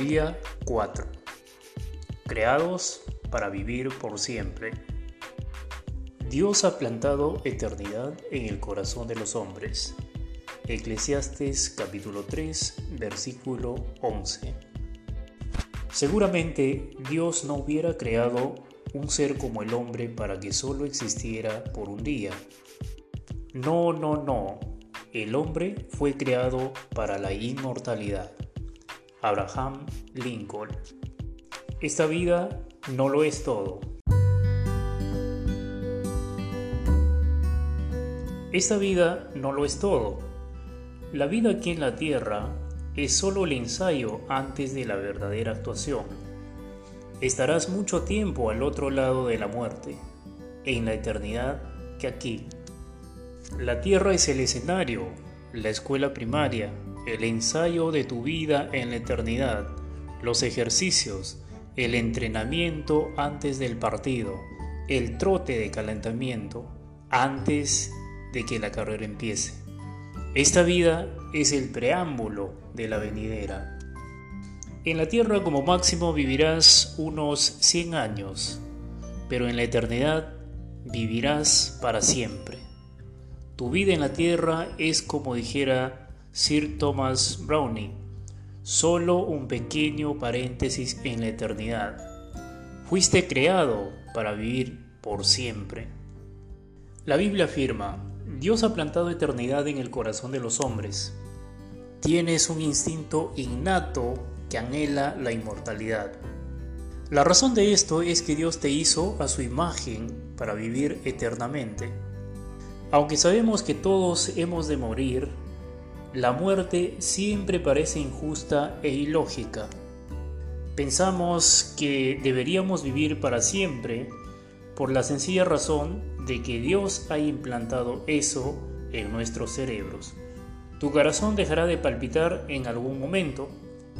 Día 4. Creados para vivir por siempre. Dios ha plantado eternidad en el corazón de los hombres. Eclesiastes capítulo 3, versículo 11. Seguramente Dios no hubiera creado un ser como el hombre para que solo existiera por un día. No, no, no. El hombre fue creado para la inmortalidad. Abraham Lincoln. Esta vida no lo es todo. Esta vida no lo es todo. La vida aquí en la tierra es solo el ensayo antes de la verdadera actuación. Estarás mucho tiempo al otro lado de la muerte, en la eternidad que aquí. La tierra es el escenario, la escuela primaria, el ensayo de tu vida en la eternidad, los ejercicios, el entrenamiento antes del partido, el trote de calentamiento antes de que la carrera empiece. Esta vida es el preámbulo de la venidera. En la tierra como máximo vivirás unos 100 años, pero en la eternidad vivirás para siempre. Tu vida en la tierra es como dijera Sir Thomas Browning, solo un pequeño paréntesis en la eternidad. Fuiste creado para vivir por siempre. La Biblia afirma, Dios ha plantado eternidad en el corazón de los hombres. Tienes un instinto innato que anhela la inmortalidad. La razón de esto es que Dios te hizo a su imagen para vivir eternamente. Aunque sabemos que todos hemos de morir, la muerte siempre parece injusta e ilógica. Pensamos que deberíamos vivir para siempre por la sencilla razón de que Dios ha implantado eso en nuestros cerebros. Tu corazón dejará de palpitar en algún momento.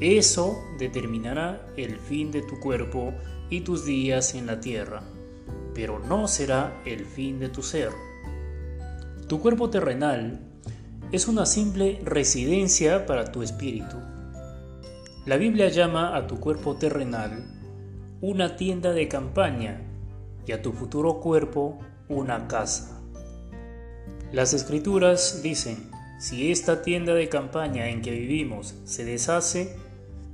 Eso determinará el fin de tu cuerpo y tus días en la tierra, pero no será el fin de tu ser. Tu cuerpo terrenal es una simple residencia para tu espíritu. La Biblia llama a tu cuerpo terrenal una tienda de campaña y a tu futuro cuerpo una casa. Las escrituras dicen, si esta tienda de campaña en que vivimos se deshace,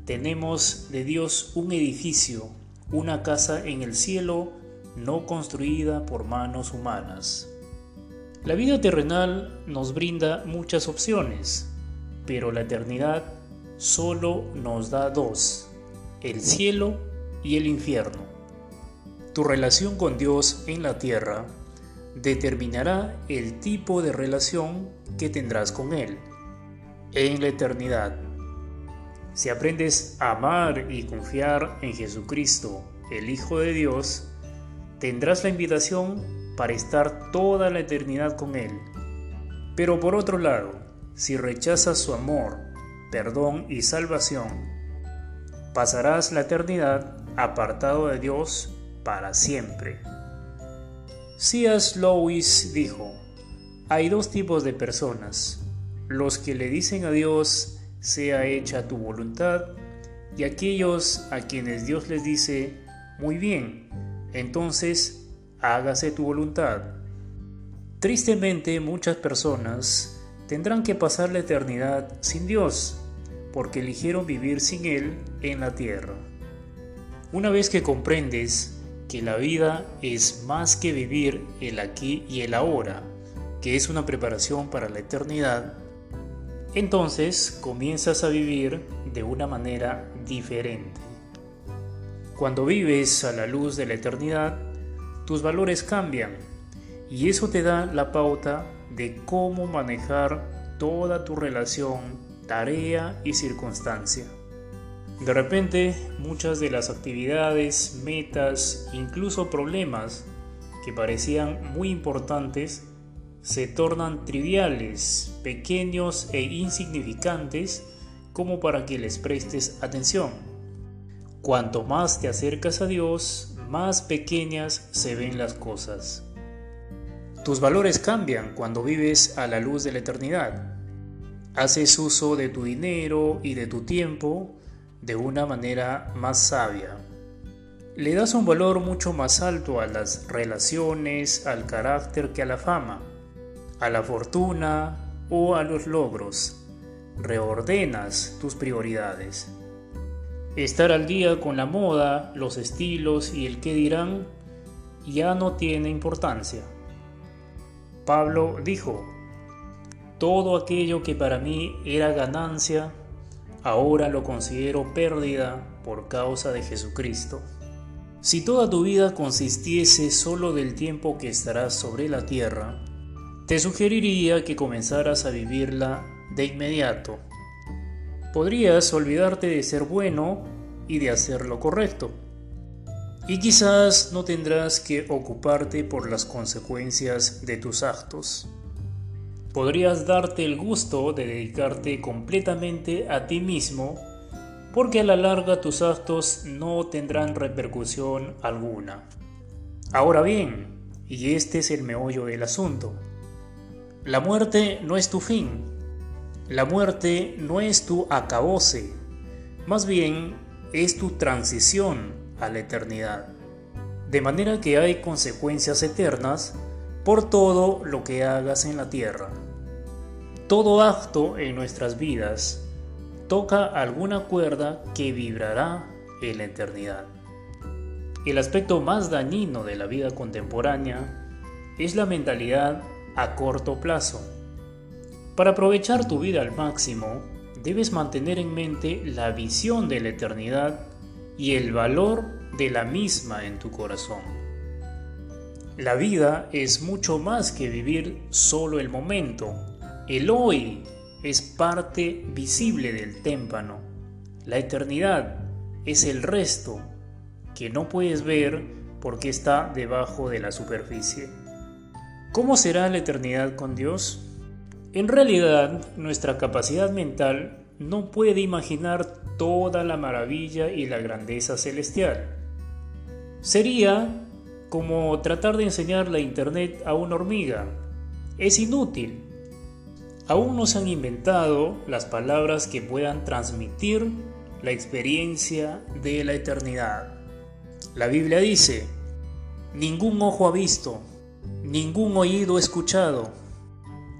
tenemos de Dios un edificio, una casa en el cielo no construida por manos humanas. La vida terrenal nos brinda muchas opciones, pero la eternidad solo nos da dos, el cielo y el infierno. Tu relación con Dios en la tierra determinará el tipo de relación que tendrás con Él en la eternidad. Si aprendes a amar y confiar en Jesucristo, el Hijo de Dios, tendrás la invitación para estar toda la eternidad con Él. Pero por otro lado, si rechazas su amor, perdón y salvación, pasarás la eternidad apartado de Dios para siempre. C.S. Lewis dijo, hay dos tipos de personas, los que le dicen a Dios, sea hecha tu voluntad, y aquellos a quienes Dios les dice, muy bien, entonces hágase tu voluntad. Tristemente muchas personas tendrán que pasar la eternidad sin Dios, porque eligieron vivir sin Él en la tierra. Una vez que comprendes que la vida es más que vivir el aquí y el ahora, que es una preparación para la eternidad, entonces comienzas a vivir de una manera diferente. Cuando vives a la luz de la eternidad, tus valores cambian y eso te da la pauta de cómo manejar toda tu relación, tarea y circunstancia. De repente, muchas de las actividades, metas, incluso problemas que parecían muy importantes, se tornan triviales, pequeños e insignificantes como para que les prestes atención. Cuanto más te acercas a Dios, más pequeñas se ven las cosas. Tus valores cambian cuando vives a la luz de la eternidad. Haces uso de tu dinero y de tu tiempo de una manera más sabia. Le das un valor mucho más alto a las relaciones, al carácter que a la fama, a la fortuna o a los logros. Reordenas tus prioridades. Estar al día con la moda, los estilos y el qué dirán ya no tiene importancia. Pablo dijo, todo aquello que para mí era ganancia, ahora lo considero pérdida por causa de Jesucristo. Si toda tu vida consistiese solo del tiempo que estarás sobre la tierra, te sugeriría que comenzaras a vivirla de inmediato. Podrías olvidarte de ser bueno y de hacer lo correcto. Y quizás no tendrás que ocuparte por las consecuencias de tus actos podrías darte el gusto de dedicarte completamente a ti mismo porque a la larga tus actos no tendrán repercusión alguna. Ahora bien, y este es el meollo del asunto, la muerte no es tu fin, la muerte no es tu acabose, más bien es tu transición a la eternidad. De manera que hay consecuencias eternas por todo lo que hagas en la tierra. Todo acto en nuestras vidas toca alguna cuerda que vibrará en la eternidad. El aspecto más dañino de la vida contemporánea es la mentalidad a corto plazo. Para aprovechar tu vida al máximo, debes mantener en mente la visión de la eternidad y el valor de la misma en tu corazón. La vida es mucho más que vivir solo el momento. El hoy es parte visible del témpano. La eternidad es el resto que no puedes ver porque está debajo de la superficie. ¿Cómo será la eternidad con Dios? En realidad, nuestra capacidad mental no puede imaginar toda la maravilla y la grandeza celestial. Sería como tratar de enseñar la Internet a una hormiga. Es inútil. Aún no se han inventado las palabras que puedan transmitir la experiencia de la eternidad. La Biblia dice, ningún ojo ha visto, ningún oído ha escuchado,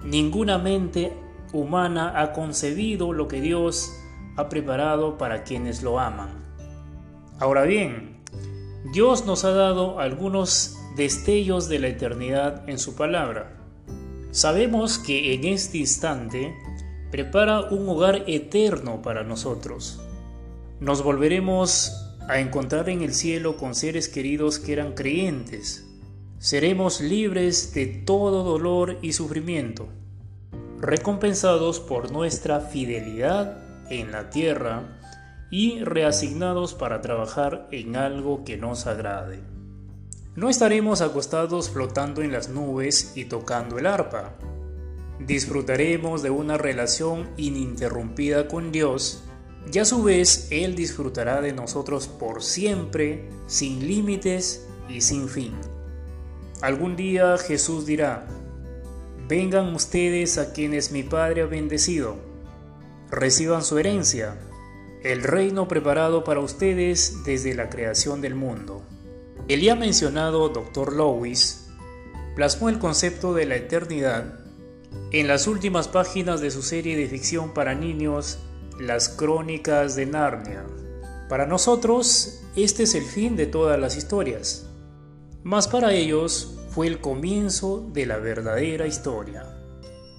ninguna mente humana ha concebido lo que Dios ha preparado para quienes lo aman. Ahora bien, Dios nos ha dado algunos destellos de la eternidad en su palabra. Sabemos que en este instante prepara un hogar eterno para nosotros. Nos volveremos a encontrar en el cielo con seres queridos que eran creyentes. Seremos libres de todo dolor y sufrimiento, recompensados por nuestra fidelidad en la tierra y reasignados para trabajar en algo que nos agrade. No estaremos acostados flotando en las nubes y tocando el arpa. Disfrutaremos de una relación ininterrumpida con Dios y a su vez Él disfrutará de nosotros por siempre, sin límites y sin fin. Algún día Jesús dirá, vengan ustedes a quienes mi Padre ha bendecido, reciban su herencia el reino preparado para ustedes desde la creación del mundo. El ya mencionado Dr. Lewis plasmó el concepto de la eternidad en las últimas páginas de su serie de ficción para niños, Las Crónicas de Narnia. Para nosotros, este es el fin de todas las historias, mas para ellos fue el comienzo de la verdadera historia.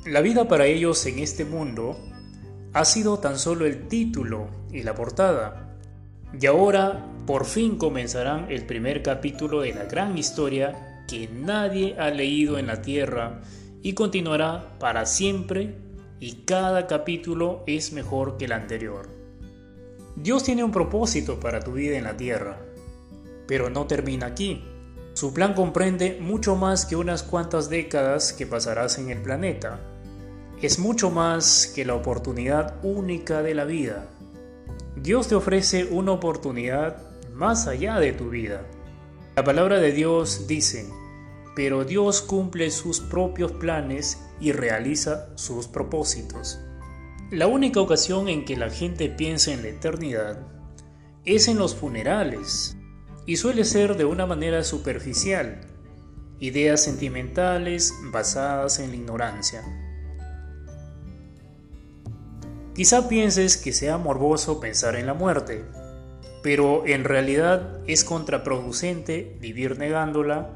La vida para ellos en este mundo ha sido tan solo el título y la portada. Y ahora por fin comenzarán el primer capítulo de la gran historia que nadie ha leído en la Tierra y continuará para siempre y cada capítulo es mejor que el anterior. Dios tiene un propósito para tu vida en la Tierra, pero no termina aquí. Su plan comprende mucho más que unas cuantas décadas que pasarás en el planeta es mucho más que la oportunidad única de la vida. Dios te ofrece una oportunidad más allá de tu vida. La palabra de Dios dice, pero Dios cumple sus propios planes y realiza sus propósitos. La única ocasión en que la gente piensa en la eternidad es en los funerales y suele ser de una manera superficial, ideas sentimentales basadas en la ignorancia. Quizá pienses que sea morboso pensar en la muerte, pero en realidad es contraproducente vivir negándola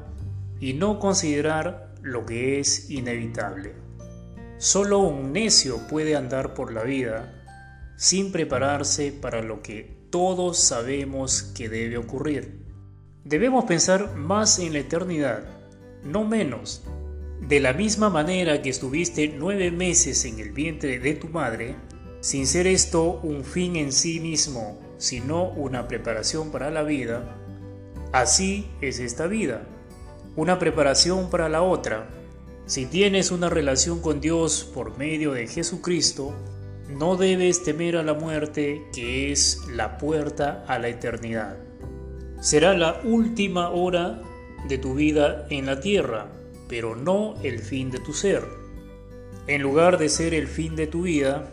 y no considerar lo que es inevitable. Solo un necio puede andar por la vida sin prepararse para lo que todos sabemos que debe ocurrir. Debemos pensar más en la eternidad, no menos. De la misma manera que estuviste nueve meses en el vientre de tu madre, sin ser esto un fin en sí mismo, sino una preparación para la vida, así es esta vida, una preparación para la otra. Si tienes una relación con Dios por medio de Jesucristo, no debes temer a la muerte que es la puerta a la eternidad. Será la última hora de tu vida en la tierra, pero no el fin de tu ser. En lugar de ser el fin de tu vida,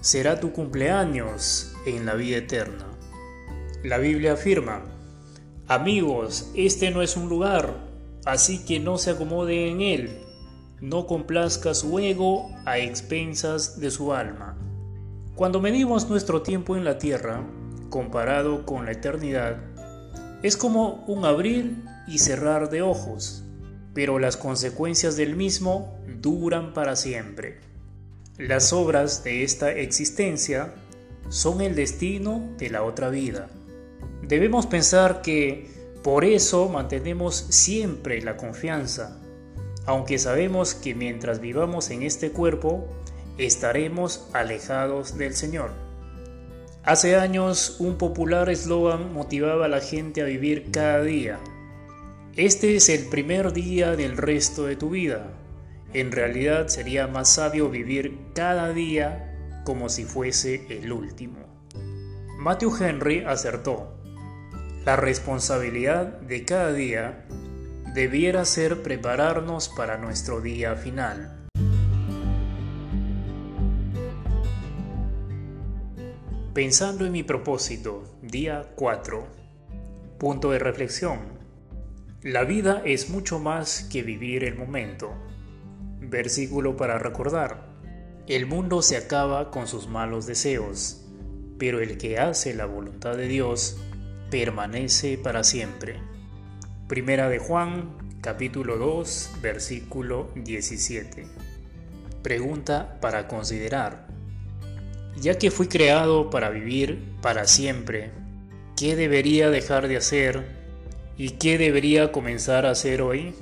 será tu cumpleaños en la vida eterna. La Biblia afirma, amigos, este no es un lugar, así que no se acomode en él, no complazca su ego a expensas de su alma. Cuando medimos nuestro tiempo en la tierra, comparado con la eternidad, es como un abrir y cerrar de ojos, pero las consecuencias del mismo duran para siempre. Las obras de esta existencia son el destino de la otra vida. Debemos pensar que por eso mantenemos siempre la confianza, aunque sabemos que mientras vivamos en este cuerpo, estaremos alejados del Señor. Hace años un popular eslogan motivaba a la gente a vivir cada día. Este es el primer día del resto de tu vida. En realidad sería más sabio vivir cada día como si fuese el último. Matthew Henry acertó. La responsabilidad de cada día debiera ser prepararnos para nuestro día final. Pensando en mi propósito, día 4. Punto de reflexión. La vida es mucho más que vivir el momento. Versículo para recordar. El mundo se acaba con sus malos deseos, pero el que hace la voluntad de Dios permanece para siempre. Primera de Juan, capítulo 2, versículo 17. Pregunta para considerar. Ya que fui creado para vivir para siempre, ¿qué debería dejar de hacer y qué debería comenzar a hacer hoy?